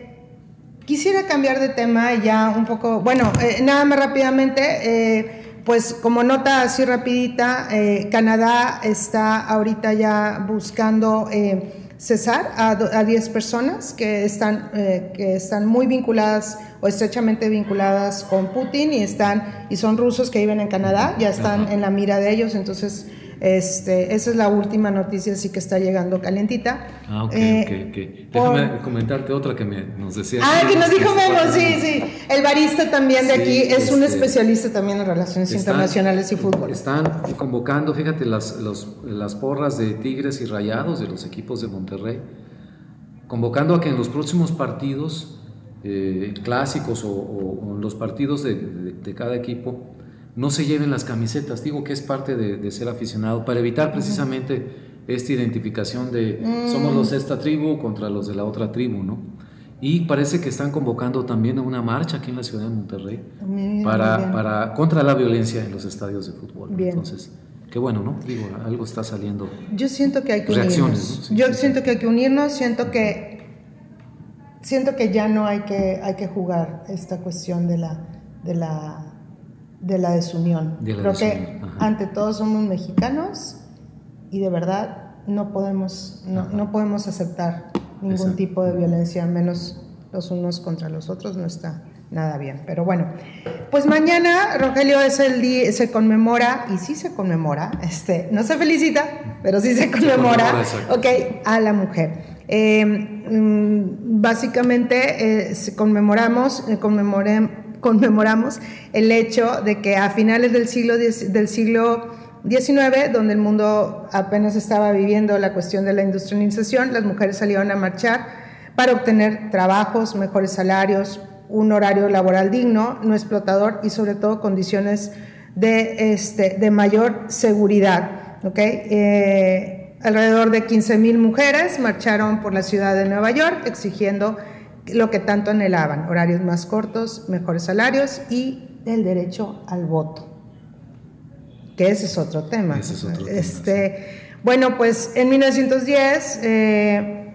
Quisiera cambiar de tema ya un poco, bueno, eh, nada más rápidamente, eh, pues como nota así rapidita, eh, Canadá está ahorita ya buscando cesar a 10 personas que están, que están muy vinculadas o estrechamente vinculadas con Putin y, están, y son rusos que viven en Canadá, ya están en la mira de ellos, entonces este, esa es la última noticia, sí que está llegando calentita. Ah, ok, eh, ok, Déjame comentarte otra que me, nos decía. Ah, que nos dijo Memo, sí, sí. El barista también de aquí es un este, especialista también en relaciones internacionales y fútbol. Están convocando, fíjate, las, las porras de Tigres y Rayados de los equipos de Monterrey, convocando a que en los próximos partidos eh, clásicos o, los partidos de cada equipo no se lleven las camisetas. Digo que es parte de, ser aficionado para evitar precisamente esta identificación de somos los de esta tribu contra los de la otra tribu, ¿no? Y parece que están convocando también a una marcha aquí en la ciudad de Monterrey para, para, contra la violencia en los estadios de fútbol. Entonces, qué bueno, ¿no? Digo, algo está saliendo. Yo siento que hay que unirnos. Yo siento que hay que unirnos, siento que siento que ya no hay que hay que jugar esta cuestión de la de la de la desunión. Creo que ante todo somos mexicanos y de verdad no podemos, no, podemos aceptar ningún tipo de violencia, menos los unos contra los otros, no está nada bien. Pero bueno, pues mañana, Rogelio, es el día, se conmemora, y sí se conmemora, este, no se felicita, pero sí se conmemora, ok, a la mujer. Eh, mm, básicamente eh, conmemoramos, eh, conmemoramos el hecho de que a finales del siglo, del siglo XIX, donde el mundo apenas estaba viviendo la cuestión de la industrialización, las mujeres salieron a marchar para obtener trabajos, mejores salarios, un horario laboral digno, no explotador y sobre todo condiciones de, este, de mayor seguridad. Eh, alrededor de 15.000 mujeres marcharon por la ciudad de Nueva York exigiendo lo que tanto anhelaban, horarios más cortos, mejores salarios y el derecho al voto, que ese es otro tema. este, Bueno, pues en 1910, eh,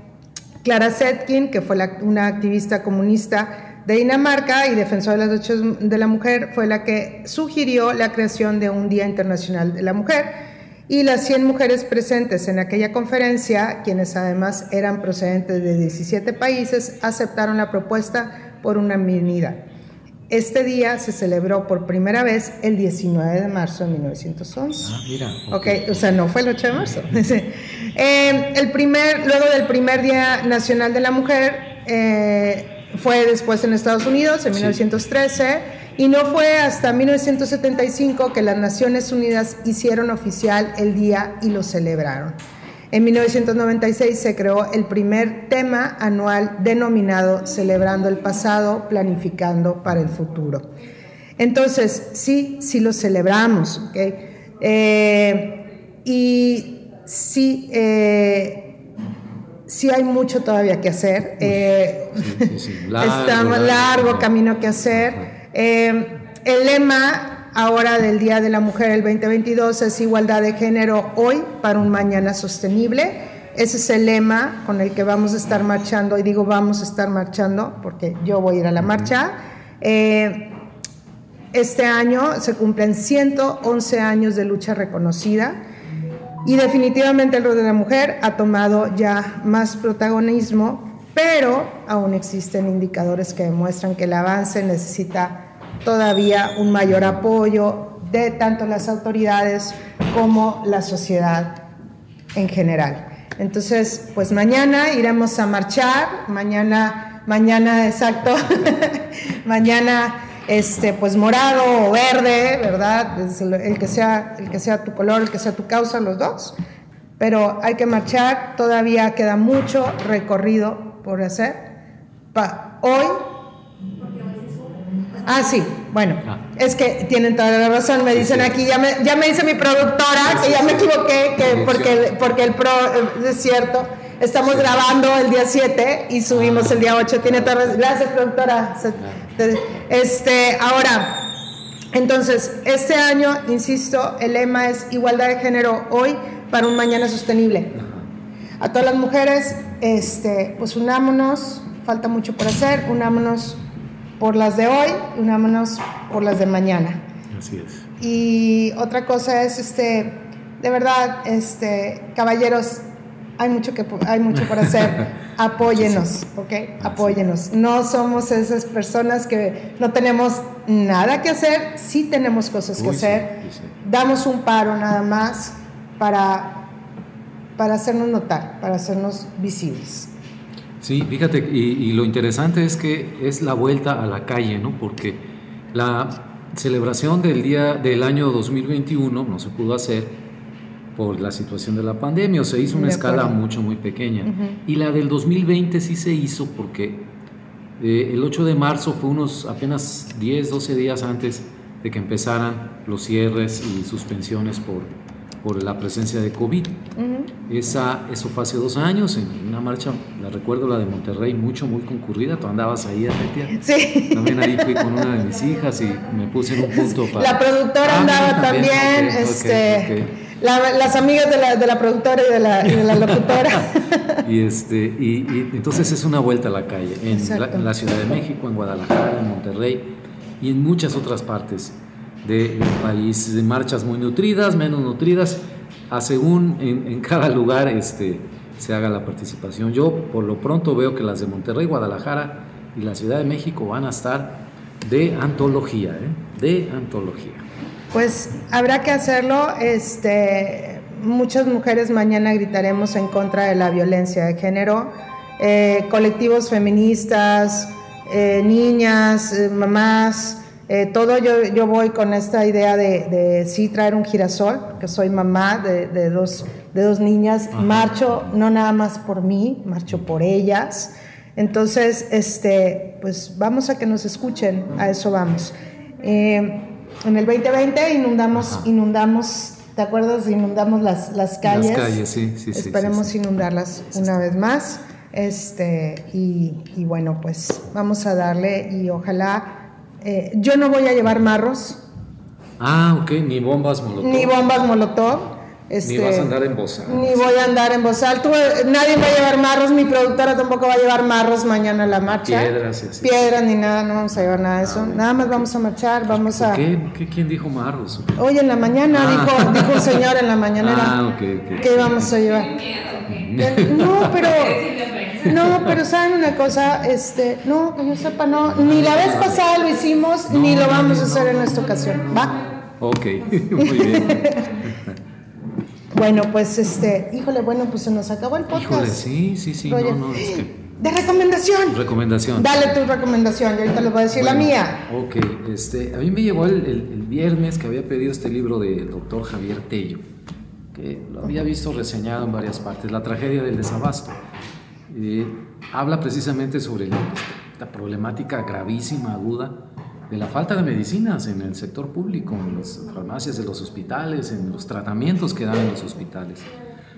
Clara Zetkin, que fue una activista comunista de Dinamarca y defensora de los derechos de la mujer, fue la que sugirió la creación de un Día Internacional de la Mujer y las 100 mujeres presentes en aquella conferencia, quienes además eran procedentes de 17 países, aceptaron la propuesta por unanimidad. Este día se celebró por primera vez el 19 de marzo de 1911. Ah, mira. Ok, o sea, no fue el 8 de marzo. (laughs) Eh, el primer, luego del primer Día Nacional de la Mujer, eh, fue después en Estados Unidos, en 1913 y no fue hasta 1975 que las Naciones Unidas hicieron oficial el día y lo celebraron. En 1996 se creó el primer tema anual denominado Celebrando el pasado, planificando para el futuro. Entonces, sí, sí lo celebramos, ¿ok? Eh, y sí, eh, sí hay mucho todavía que hacer. Eh, (laughs) Largo, largo camino que hacer. Eh, el lema ahora del Día de la Mujer el 2022 es igualdad de género hoy para un mañana sostenible. Ese es el lema con el que vamos a estar marchando, y digo vamos a estar marchando porque yo voy a ir a la marcha. Eh, este año se cumplen 111 años de lucha reconocida y definitivamente el rol de la mujer ha tomado ya más protagonismo pero aún existen indicadores que demuestran que el avance necesita todavía un mayor apoyo de tanto las autoridades como la sociedad en general. Entonces, pues mañana iremos a marchar, mañana, mañana exacto, (laughs) mañana este, pues morado o verde, ¿verdad? El que, sea, el que sea tu color, el que sea tu causa, los dos. Pero hay que marchar, todavía queda mucho recorrido por hacer. Pa, hoy. Ah, sí, bueno, ah. es que tienen toda la razón, me dicen aquí, ya me, ya me dice mi productora que ya me equivoqué, que porque, porque el pro, eh, es cierto, estamos grabando el día 7 y subimos el día 8, tiene toda gracias productora. Ah. Este, ahora, entonces, este año, insisto, el lema es igualdad de género hoy para un mañana sostenible. A todas las mujeres, este, pues unámonos, falta mucho por hacer, unámonos por las de hoy, unámonos por las de mañana. Así es. Y otra cosa es, este, de verdad, este, caballeros, hay mucho, que, hay mucho por hacer. (laughs) Apóyenos, ¿ok? Apóyenos. No somos esas personas que no tenemos nada que hacer, sí tenemos cosas que hacer. Damos un paro nada más para para hacernos notar, para hacernos visibles. Sí, fíjate, y, lo interesante es que es la vuelta a la calle, ¿no? Porque la celebración del día del año 2021 no se pudo hacer por la situación de la pandemia, o se hizo una escala mucho, muy pequeña. Y la del 2020 sí se hizo porque eh, el 8 de marzo fue unos apenas 10, 12 días antes de que empezaran los cierres y suspensiones por, por la presencia de COVID. Esa, eso fue hace dos años, en una marcha, la recuerdo, la de Monterrey, mucho, muy concurrida. Tú andabas ahí, Arretia. Sí. También ahí fui con una de mis hijas y me puse en un punto para... La productora ah, andaba también, este... las amigas de la, de la productora y de la, de la locutora. (laughs) y, este, y, entonces es una vuelta a la calle, en la, en la, Ciudad de México, en Guadalajara, en Monterrey y en muchas otras partes del país, de marchas muy nutridas, menos nutridas, a según en, cada lugar este, se haga la participación. Yo por lo pronto veo que las de Monterrey, Guadalajara y la Ciudad de México van a estar de antología, ¿eh? de antología. Pues habrá que hacerlo. Este, muchas mujeres mañana gritaremos en contra de la violencia de género. Eh, colectivos feministas, eh, niñas, mamás, eh, todo yo, yo, voy con esta idea de, de, sí traer un girasol, que soy mamá de, de dos, de dos niñas, marcho no nada más por mí, marcho por ellas. Entonces, este, pues vamos a que nos escuchen, a eso vamos. Eh, en el 2020 inundamos, inundamos, ¿te acuerdas? Inundamos las, las calles. Las calles, sí, sí. Esperemos inundarlas una vez más. Este, y, bueno, pues vamos a darle y ojalá. Eh, yo no voy a llevar marros. Ah, ok, ni bombas molotov. Ni bombas molotov. Este, ni vas a andar en bozal. Ni voy a andar en. Tú, nadie va a llevar marros, mi productora tampoco va a llevar marros mañana a la marcha. Piedras y así. Piedras ni nada, no vamos a llevar nada de eso. Ah, nada más vamos a marchar, vamos a... ¿Qué? ¿Qué? ¿Quién dijo marros? Hoy en la mañana, ah. dijo, dijo un señor en la mañana. Ah, ok, ok. ¿Qué vamos a llevar? No, pero... No, pero saben una cosa, este, no, que yo sepa, no, ni la vez pasada lo hicimos, ni lo vamos a hacer en esta ocasión, ¿va? Ok, (laughs) muy bien. Bueno, pues este, híjole, bueno, pues se nos acabó el podcast. Híjole, sí, sí, sí, no, no, es que... De recomendación. Recomendación. Dale tu recomendación, yo ahorita les voy a decir la mía. Ok, este, a mí me llegó el, el, viernes que había pedido este libro del doctor Javier Tello, que lo había visto reseñado en varias partes, La tragedia del desabasto. Eh, habla precisamente sobre esta problemática gravísima, aguda, de la falta de medicinas en el sector público, en las farmacias de los hospitales, en los tratamientos que dan en los hospitales.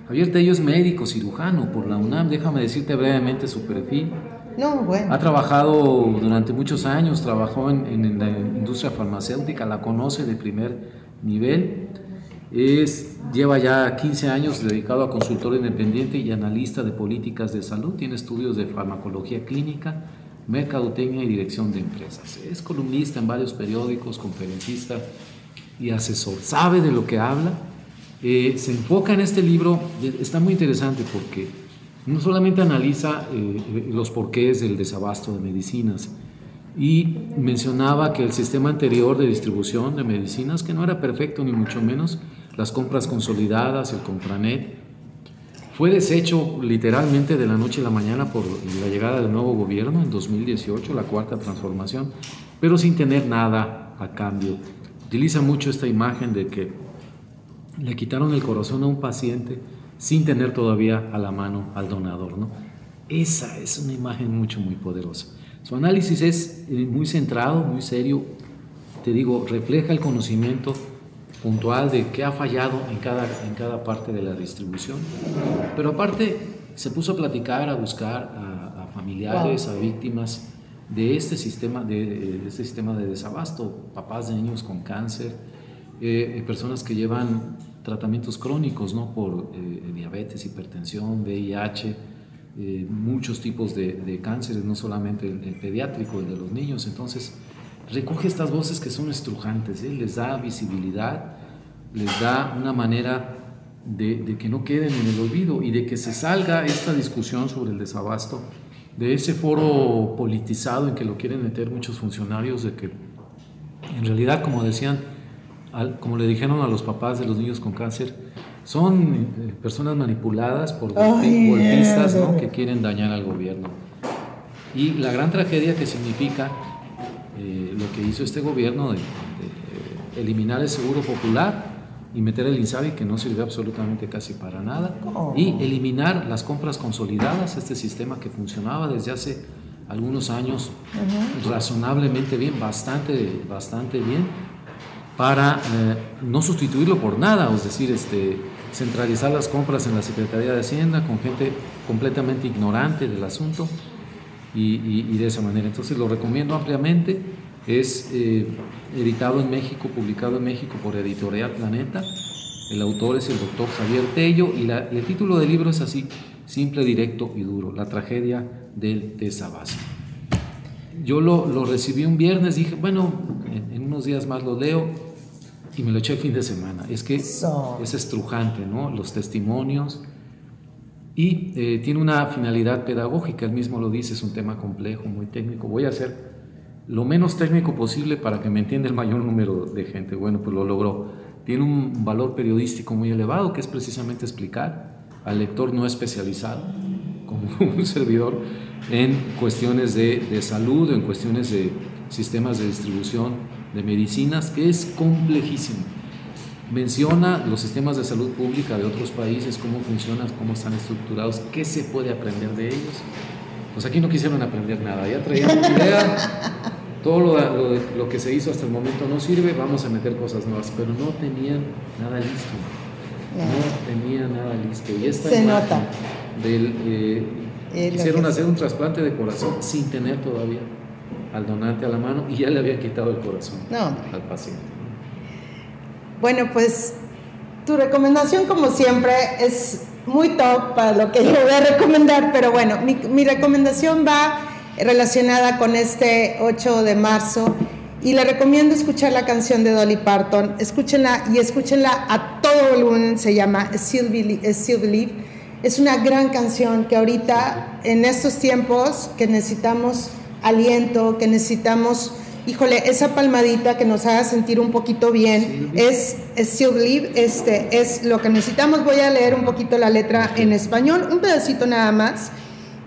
Javier Tello es médico, cirujano por la UNAM, déjame decirte brevemente su perfil. No, bueno. Ha trabajado durante muchos años, trabajó en, en, la industria farmacéutica, la conoce de primer nivel. Es, lleva ya 15 años dedicado a consultor independiente y analista de políticas de salud. Tiene estudios de farmacología clínica, mercadotecnia y dirección de empresas. Es columnista en varios periódicos, conferencista y asesor. Sabe de lo que habla. Eh, se enfoca en este libro, está muy interesante porque no solamente analiza eh, los porqués del desabasto de medicinas, y mencionaba que el sistema anterior de distribución de medicinas, que no era perfecto ni mucho menos, las compras consolidadas, el Compranet, fue deshecho literalmente de la noche a la mañana por la llegada del nuevo gobierno en 2018, la cuarta transformación, pero sin tener nada a cambio. Utiliza mucho esta imagen de que le quitaron el corazón a un paciente sin tener todavía a la mano al donador. ¿no? Esa es una imagen mucho, muy poderosa. Su análisis es eh, muy centrado, muy serio, te digo, refleja el conocimiento puntual de qué ha fallado en cada, en cada parte de la distribución. Pero aparte se puso a platicar, a buscar a, familiares, a víctimas de este sistema de, este sistema de desabasto, papás de niños con cáncer, eh, personas que llevan tratamientos crónicos ¿no? por eh, diabetes, hipertensión, VIH, eh, muchos tipos de, de, cánceres, no solamente el, el, pediátrico, el de los niños. Entonces, recoge estas voces que son estrujantes, ¿eh? les da visibilidad, les da una manera de, que no queden en el olvido y de que se salga esta discusión sobre el desabasto de ese foro politizado en que lo quieren meter muchos funcionarios, de que en realidad, como decían, como le dijeron a los papás de los niños con cáncer, son eh, personas manipuladas por golpistas que quieren dañar al gobierno. Y la gran tragedia que significa eh, lo que hizo este gobierno de, eliminar el seguro popular y meter el INSABI que no sirve absolutamente casi para nada y eliminar las compras consolidadas, este sistema que funcionaba desde hace algunos años razonablemente bien, bastante, bastante bien, para eh, no sustituirlo por nada, es decir, este, centralizar las compras en la Secretaría de Hacienda con gente completamente ignorante del asunto y, de esa manera. Entonces lo recomiendo ampliamente. Es eh, editado en México, publicado en México por Editorial Planeta. El autor es el doctor Javier Tello y, el título del libro es así, simple, directo y duro, la tragedia del desabasto. Yo lo, lo recibí un viernes, dije, bueno, en, en, unos días más lo leo y me lo eché el fin de semana. Es que es estrujante, ¿no? Los testimonios, y eh, tiene una finalidad pedagógica, él mismo lo dice, es un tema complejo, muy técnico. Voy a hacer lo menos técnico posible para que me entienda el mayor número de gente. Bueno, pues lo logró. Tiene un valor periodístico muy elevado, que es precisamente explicar al lector no especializado, como (laughs) un servidor, en cuestiones de, de salud, en cuestiones de sistemas de distribución de medicinas, que es complejísimo menciona los sistemas de salud pública de otros países, cómo funcionan, cómo están estructurados, qué se puede aprender de ellos. Pues aquí no quisieron aprender nada, ya traían idea, todo lo, lo, que se hizo hasta el momento no sirve, vamos a meter cosas nuevas, pero no tenían nada listo. No, tenían nada listo. Y esta se nota. Del, eh, Quisieron hacer un trasplante de corazón sin tener todavía al donante a la mano y ya le habían quitado el corazón al paciente. Bueno, pues tu recomendación como siempre es muy top para lo que yo voy a recomendar, pero bueno, mi, recomendación va relacionada con este 8 de marzo y le recomiendo escuchar la canción de Dolly Parton. Escúchenla y escúchenla a todo volumen, se llama Still Believe. Es una gran canción que ahorita, en estos tiempos que necesitamos aliento, que necesitamos, híjole, esa palmadita que nos haga sentir un poquito bien, es, Still Believe, este, es lo que necesitamos. Voy a leer un poquito la letra en español, un pedacito nada más,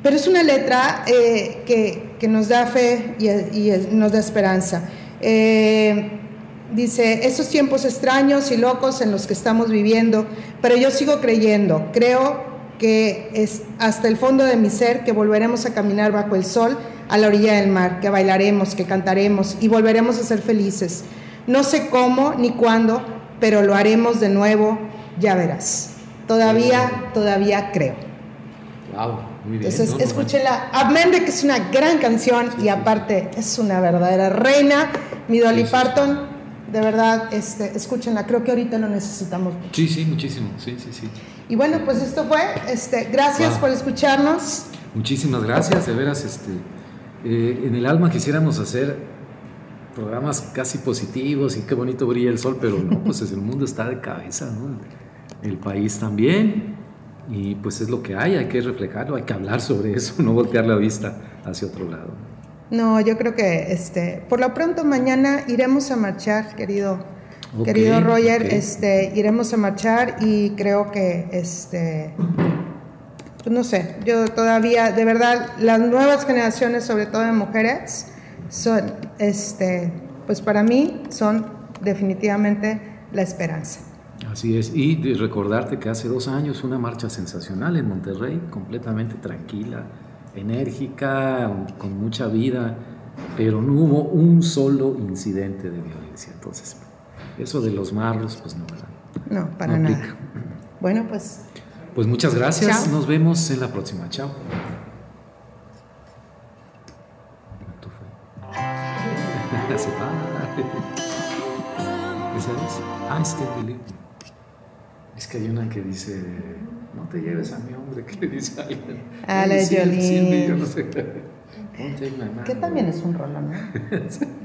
pero es una letra eh, que, nos da fe y, y nos da esperanza. Eh, dice, esos tiempos extraños y locos en los que estamos viviendo, pero yo sigo creyendo, creo que es hasta el fondo de mi ser que volveremos a caminar bajo el sol a la orilla del mar, que bailaremos, que cantaremos y volveremos a ser felices. No sé cómo ni cuándo, pero lo haremos de nuevo, ya verás. Todavía, todavía creo. Wow. Entonces, escúchenla. Amén de que es una gran canción y aparte es una verdadera reina. Mi Dolly Parton, de verdad, este, escúchenla. Creo que ahorita lo necesitamos. Sí, sí, muchísimo. Sí, sí, sí. Y bueno, pues esto fue. Este, gracias por escucharnos. Muchísimas gracias, de veras. Este, eh, en el alma quisiéramos hacer programas casi positivos y qué bonito brilla el sol, pero no, pues el mundo está de cabeza, ¿no? El país también y pues es lo que hay, hay que reflejarlo, hay que hablar sobre eso, (laughs) no voltear la vista hacia otro lado. No, yo creo que este, por lo pronto mañana iremos a marchar, querido, querido Roger, este, iremos a marchar y creo que este, pues no sé, yo todavía, de verdad, las nuevas generaciones, sobre todo de mujeres, son, este, pues para mí son definitivamente la esperanza. Así es, y recordarte que hace dos años una marcha sensacional en Monterrey, completamente tranquila, enérgica, con mucha vida, pero no hubo un solo incidente de violencia. Entonces, eso de los marros, pues no, ¿verdad? No, para nada. Bueno, pues. Pues muchas gracias, nos vemos en la próxima. Chao. (laughs) (laughs) Ah, este es que hay una que dice, no te lleves a mi hombre, (laughs) que le dice a alguien. A la Jolene. no sé. (laughs) Que también es un rollo, ¿no? (laughs)